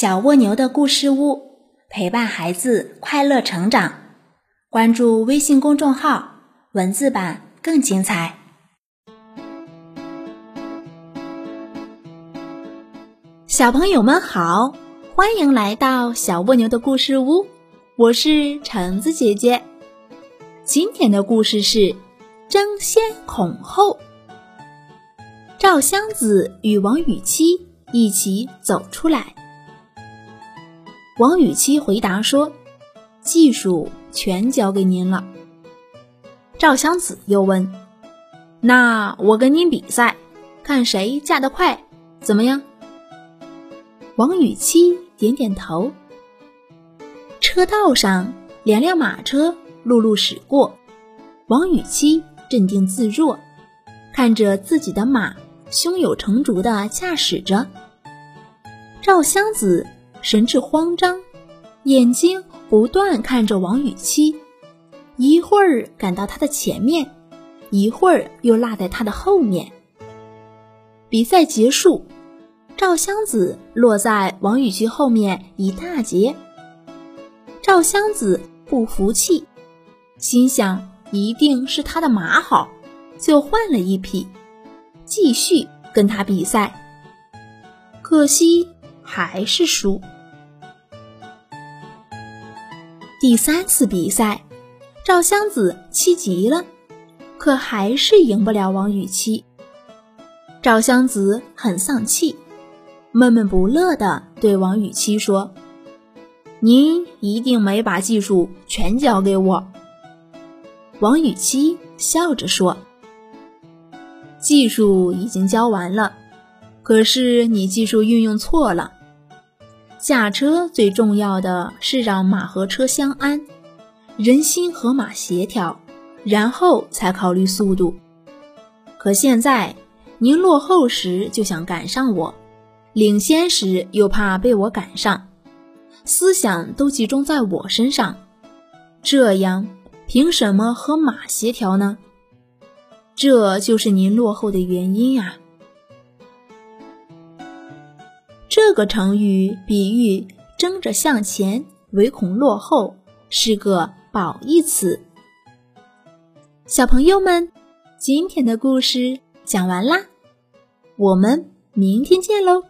小蜗牛的故事屋，陪伴孩子快乐成长。关注微信公众号，文字版更精彩。小朋友们好，欢迎来到小蜗牛的故事屋，我是橙子姐姐。今天的故事是争先恐后。赵襄子与王禹期一起走出来。王禹期回答说：“技术全交给您了。”赵襄子又问：“那我跟您比赛，看谁嫁得快，怎么样？”王禹期点点头。车道上，两辆马车陆路驶过，王禹期镇定自若，看着自己的马胸有成竹地驾驶着。赵襄子。神志慌张，眼睛不断看着王雨期，一会儿赶到他的前面，一会儿又落在他的后面。比赛结束，赵襄子落在王雨期后面一大截。赵襄子不服气，心想一定是他的马好，就换了一匹，继续跟他比赛。可惜。还是输。第三次比赛，赵襄子气急了，可还是赢不了王禹期。赵襄子很丧气，闷闷不乐地对王禹期说：“您一定没把技术全交给我。”王禹期笑着说：“技术已经教完了，可是你技术运用错了。”驾车最重要的是让马和车相安，人心和马协调，然后才考虑速度。可现在您落后时就想赶上我，领先时又怕被我赶上，思想都集中在我身上，这样凭什么和马协调呢？这就是您落后的原因啊！这个成语比喻争着向前，唯恐落后，是个褒义词。小朋友们，今天的故事讲完啦，我们明天见喽。